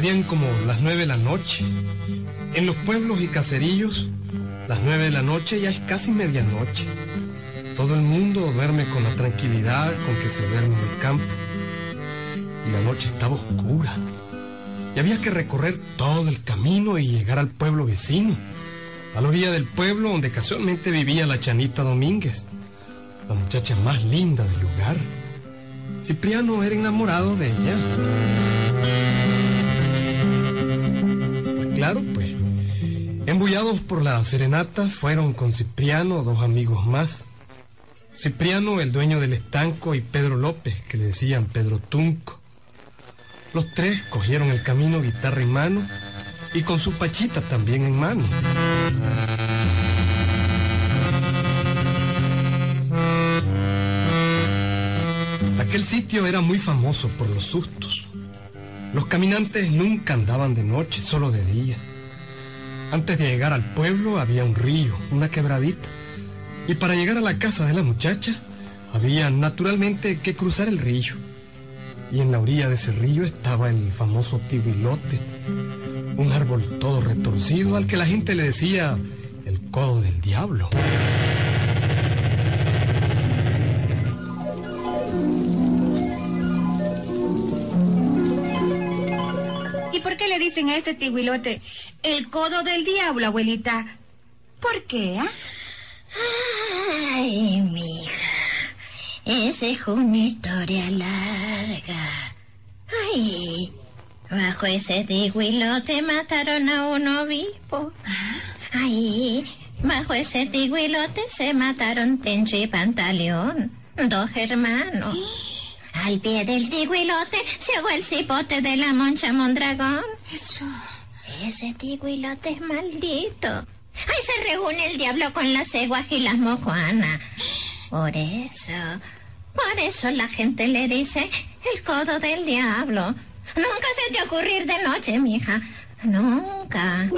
Serían como las nueve de la noche. En los pueblos y caserillos, las nueve de la noche ya es casi medianoche. Todo el mundo duerme con la tranquilidad con que se duerme en el campo. Y la noche estaba oscura. Y había que recorrer todo el camino y llegar al pueblo vecino. A la orilla del pueblo donde casualmente vivía la Chanita Domínguez, la muchacha más linda del lugar. Cipriano era enamorado de ella. Embullados por la serenata fueron con Cipriano dos amigos más. Cipriano, el dueño del estanco, y Pedro López, que le decían Pedro Tunco. Los tres cogieron el camino guitarra en mano y con su pachita también en mano. Aquel sitio era muy famoso por los sustos. Los caminantes nunca andaban de noche, solo de día. Antes de llegar al pueblo había un río, una quebradita. Y para llegar a la casa de la muchacha había naturalmente que cruzar el río. Y en la orilla de ese río estaba el famoso tibilote, un árbol todo retorcido al que la gente le decía el codo del diablo.
¿Y por qué le dicen a ese tiguilote el codo del diablo, abuelita? ¿Por qué, ah?
Ay, mija. Esa es una historia larga. Ay, bajo ese tiguilote mataron a un obispo. Ay, bajo ese tiguilote se mataron Tencho y Pantaleón, dos hermanos. Al pie del tiguilote se ahogó el cipote de la moncha Mondragón.
Eso.
Ese tiguilote es maldito. Ahí se reúne el diablo con las ceguas y las mojuanas. Por eso, por eso la gente le dice el codo del diablo. Nunca se te ocurrir de noche, mija. Nunca.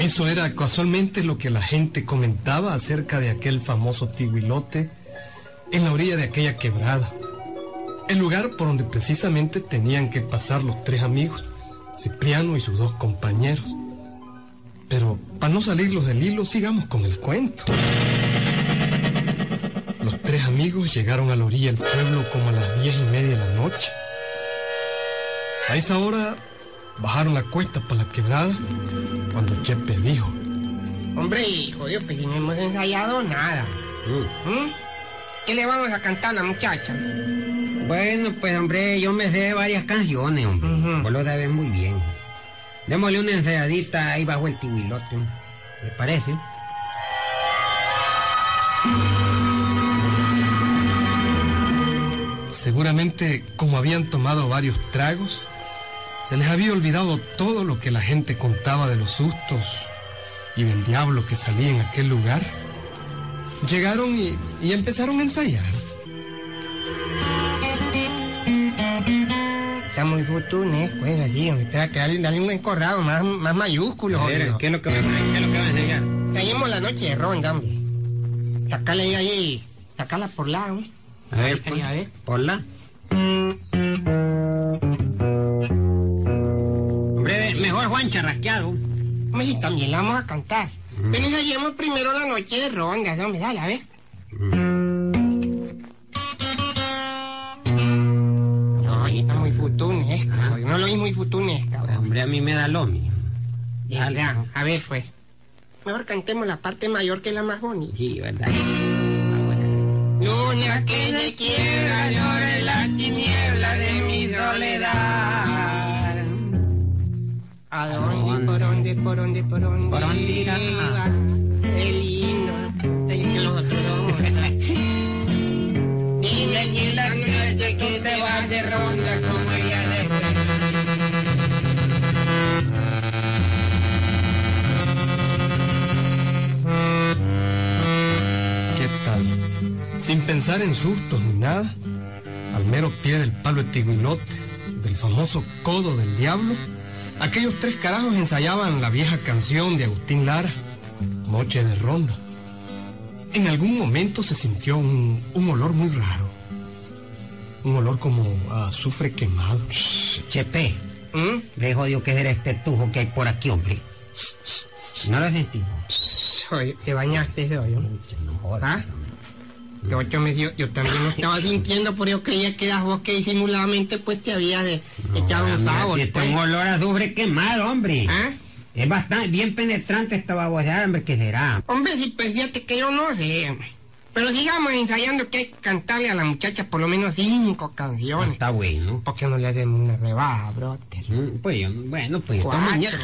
Eso era casualmente lo que la gente comentaba acerca de aquel famoso tiguilote en la orilla de aquella quebrada. El lugar por donde precisamente tenían que pasar los tres amigos, Cipriano y sus dos compañeros. Pero para no salirlos del hilo, sigamos con el cuento. Los tres amigos llegaron a la orilla del pueblo como a las diez y media de la noche. A esa hora bajaron la cuesta para la quebrada cuando Chepe dijo,
Hombre, hijo, Dios, pues si no hemos ensayado nada. ¿Mm? ¿Qué le vamos a cantar a la muchacha?
Bueno, pues hombre, yo me sé varias canciones, hombre. Vos lo sabes muy bien. Démosle una ensayadita ahí bajo el tibuilote. ¿Me parece?
Seguramente, como habían tomado varios tragos, se les había olvidado todo lo que la gente contaba de los sustos y del diablo que salía en aquel lugar. Llegaron y, y empezaron a ensayar.
Está muy futunes, pues, allí, de darle, darle un encorrado más, más mayúsculo,
A ver. ¿Qué es lo que me, qué es lo que va a enseñar?
Caímos la noche de ronda, hombre. Sacale ahí, ahí, sacala por lado.
A ver, pues,
a ver.
Charrasqueado.
Hombre, y también la vamos a cantar. Pero ensayemos primero la noche de rondas, hombre, dale, a ver. Ay, está muy futunesca, no lo oí muy futunesca.
Pues, hombre, a mí me da lo.
Ya, ya, a ver, pues. Mejor cantemos la parte mayor que la más bonita.
Sí, ¿verdad? Ah.
Luna que de quiebra llora en la tiniebla de mi soledad. ¿A dónde, por dónde, por dónde, por dónde?
¿Por dónde irá?
que los otros dos. Dime que la noche que te vas de ronda como ella de
¿Qué tal? Sin pensar en sustos ni nada, al mero pie del palo etiguilote, del famoso codo del diablo, aquellos tres carajos ensayaban la vieja canción de Agustín Lara, Noche de Ronda. En algún momento se sintió un, un olor muy raro. Un olor como a azufre quemado.
Chepe,
¿Mm?
le jodido que era este tujo que hay por aquí, hombre. No lo.
Soy, te bañaste hoy, ¿no?
No jodas.
¿Ah? Yo, yo, me yo también lo estaba sintiendo, pero yo creía que eras vos que disimuladamente pues te habías de, echado un sabor.
Este
pues.
un olor a azufre quemado, hombre.
¿Ah?
Es bastante bien penetrante esta baboseada, hombre, ¿qué será?
Hombre, si pues fíjate que yo no sé, hombre. Pero sigamos ensayando que hay que cantarle a la muchacha por lo menos cinco canciones.
Está bueno.
¿Por qué no le hacemos una rebaja, brother?
Mm, Pues yo, bueno, pues
Cuatro.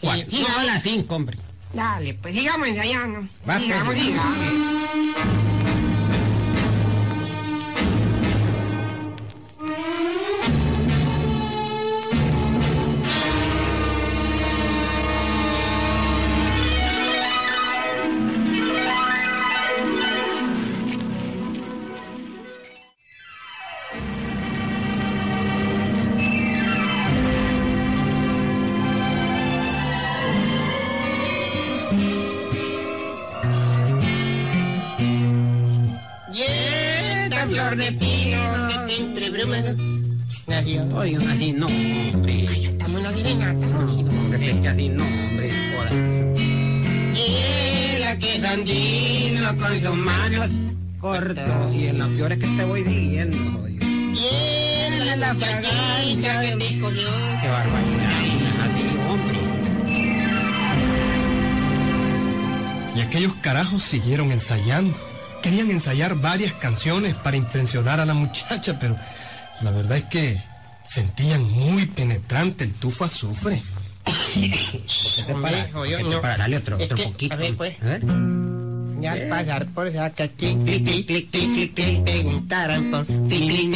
Cuatro.
Sí,
No, a las cinco, hombre.
Dale, pues sigamos ensayando.
Va,
sigamos,
pues.
sigamos.
Oye, así no, hombre.
Ay, estamos en
que así no, hombre. Joder.
Y la que es andino con sus manos.
Corto. Y en las flores que te voy jodido.
Y la, la muchachita que te escogió.
Qué barbaridad, así, hombre.
Y aquellos carajos siguieron ensayando. Querían ensayar varias canciones para impresionar a la muchacha, pero la verdad es que sentían muy penetrante el tufo azufre.
Otro,
Es
otro
que,
poquito.
a ver, pues. Ya al pasar por esa que clic, clic, clic, clic, clic, clic, clic, preguntaran por clic,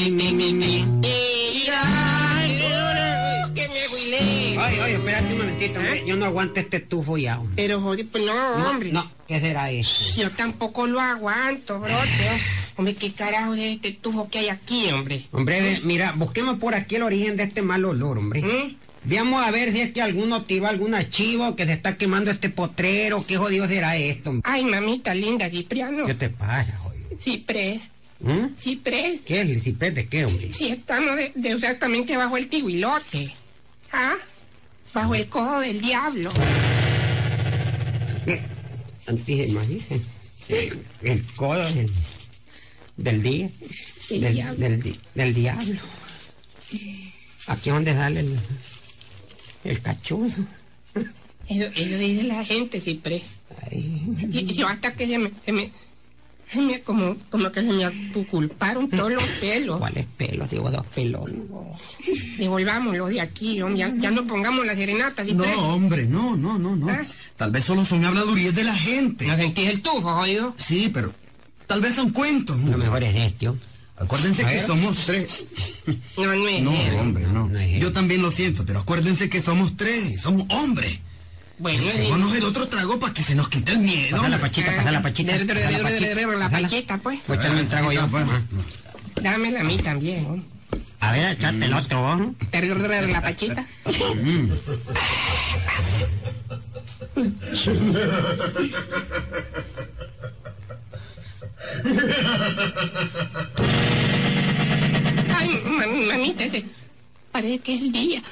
momentito, hombre. Yo no aguanto este tufo ya, hombre.
Pero joder, pues no,
No,
hombre.
no, ¿qué será eso?
Yo tampoco lo aguanto, brote. Hombre, qué carajo es este tufo que hay aquí, hombre.
Hombre, ve, mira, busquemos por aquí el origen de este mal olor, hombre.
¿Mm?
Veamos a ver si es que alguno tiró algún archivo que se está quemando este potrero. ¿Qué jodido será esto? hombre?
Ay, mamita linda, Cipriano.
¿Qué te pasa, jodido?
Ciprés,
¿Mm?
Ciprés.
¿Qué es el ciprés de qué, hombre?
Si estamos de, de exactamente bajo el tiguilote. ¿Ah? Bajo el codo del diablo.
¿Qué? Antígemas, dice. Eh, el codo del, del día.
Del
del, del di- del diablo. Aquí es donde sale el, el cachuzo.
Eso, eso dice la gente, Y- Yo hasta que se me, se me, como, como que se me aculparon todos los pelos.
¿Cuáles pelos? Digo, dos pelones.
Devolvámoslo de aquí, hombre. Ya, ya no pongamos la serenata,
No, hombre, no, no, no, no.
¿Ah?
Tal vez solo son habladurías de la gente.
¿No sentís el tufo, jodido?
Sí, pero tal vez son cuentos.
Lo mejor es este.
Acuérdense que somos tres.
No, no es
No,
él.
hombre, no.
No es él.
Yo también lo siento, pero acuérdense que somos tres, somos hombres.
Bueno,
Echémonos el otro trago para que se nos quite el miedo.
Pasa la pachita, pasa la pachita.
De-
pachita,
la pachita, pues.
Voy a echarme un trago yo.
Pues.
Dámela a mí también.
A ver, echate el otro,
La pachita. Ay, mami, mamita, parece que es el día.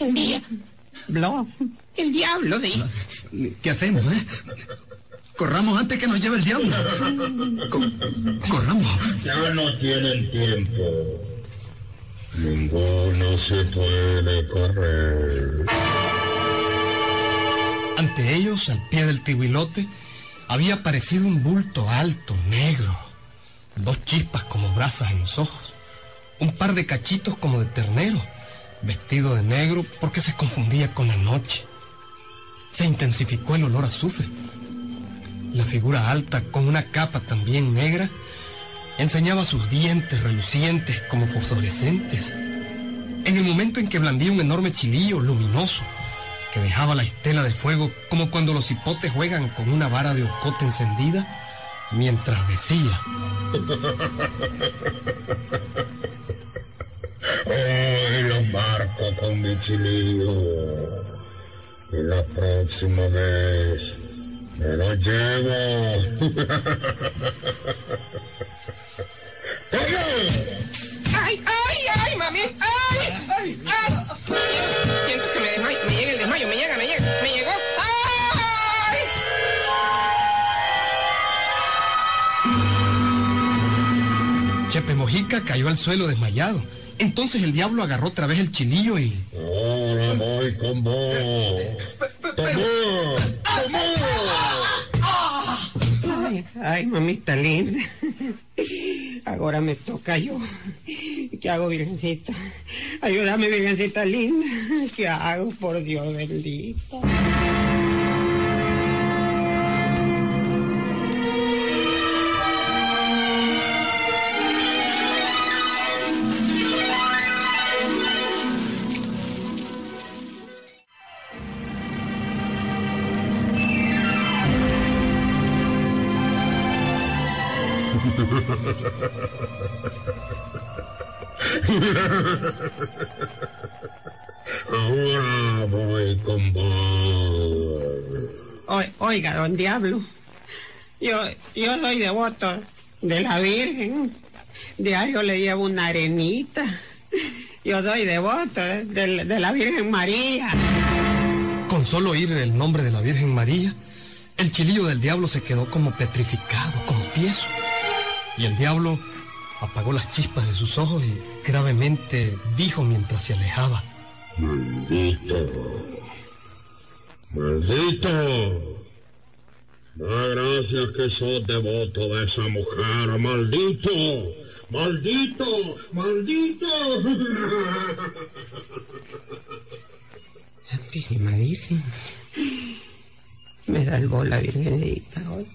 El día.
diablo. El diablo, sí.
¿Qué hacemos, eh? Corramos antes que nos lleve el diablo. Co- corramos.
Ya no tienen tiempo. Ninguno se puede correr.
Ante ellos, al pie del tihuilote, había aparecido un bulto alto, negro, dos chispas como brasas en los ojos, un par de cachitos como de ternero, vestido de negro porque se confundía con la noche. Se intensificó el olor azufre. La figura alta, con una capa también negra, enseñaba sus dientes relucientes como fosforescentes. En el momento en que blandía un enorme chilillo luminoso, que dejaba la estela de fuego como cuando los hipotes juegan con una vara de ocote encendida, mientras decía,
Hoy los marco con mi chilillo. Y la próxima vez me lo llevo. ¡Toma!
¡Ay, ay, ay, mami! ¡Ay, ay, ay! Siento, siento que me desmayo, me llega el desmayo, me llega, me llega, me llegó. ¡Ay!
Chepe Mojica cayó al suelo desmayado. Entonces el diablo agarró otra vez el chilillo y...
¡Toma!
Ay, ay, mamita linda. Ahora me toca yo. ¿Qué hago, virgencita? Ayúdame, virgencita linda. ¿Qué hago, por Dios bendito?
Ahora voy con vos.
Oi- Oiga, don Diablo, yo, yo soy devoto de la Virgen. Diario le llevo una arenita. Yo soy devoto de, de la Virgen María.
Con solo oír el nombre de la Virgen María, el chilillo del diablo se quedó como petrificado, como tieso. Y el diablo apagó las chispas de sus ojos y gravemente dijo mientras se alejaba.
Maldito. Maldito. Da gracias que sos devoto de esa mujer. Maldito. Maldito. Maldito.
Santísima Virgen. Me salvó la Virgencita hoy.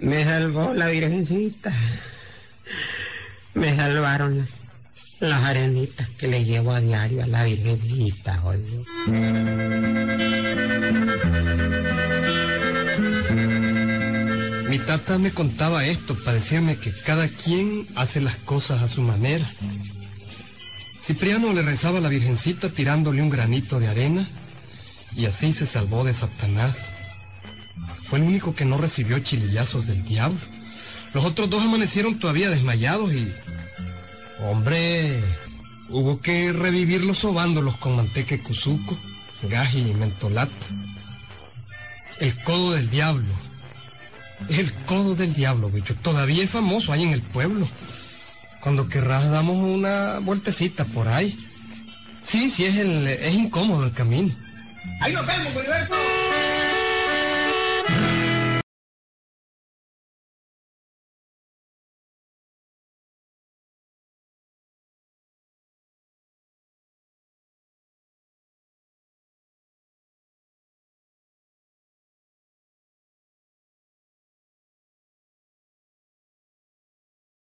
Me salvó la Virgencita. Me salvaron las, las arenitas que le llevo a diario a la Virgencita hoy.
Mi tata me contaba esto para decirme que cada quien hace las cosas a su manera. Cipriano le rezaba a la Virgencita tirándole un granito de arena y así se salvó de Satanás. Fue el único que no recibió chilillazos del diablo. Los otros dos amanecieron todavía desmayados y... Hombre, hubo que revivirlos sobándolos con manteca de cuzuco, gaji y mentolato. El codo del diablo. El codo del diablo, bicho. Todavía es famoso ahí en el pueblo. Cuando querrás damos una vueltecita por ahí. Sí, sí, es, el, es incómodo el camino.
Ahí nos vemos, Gilberto.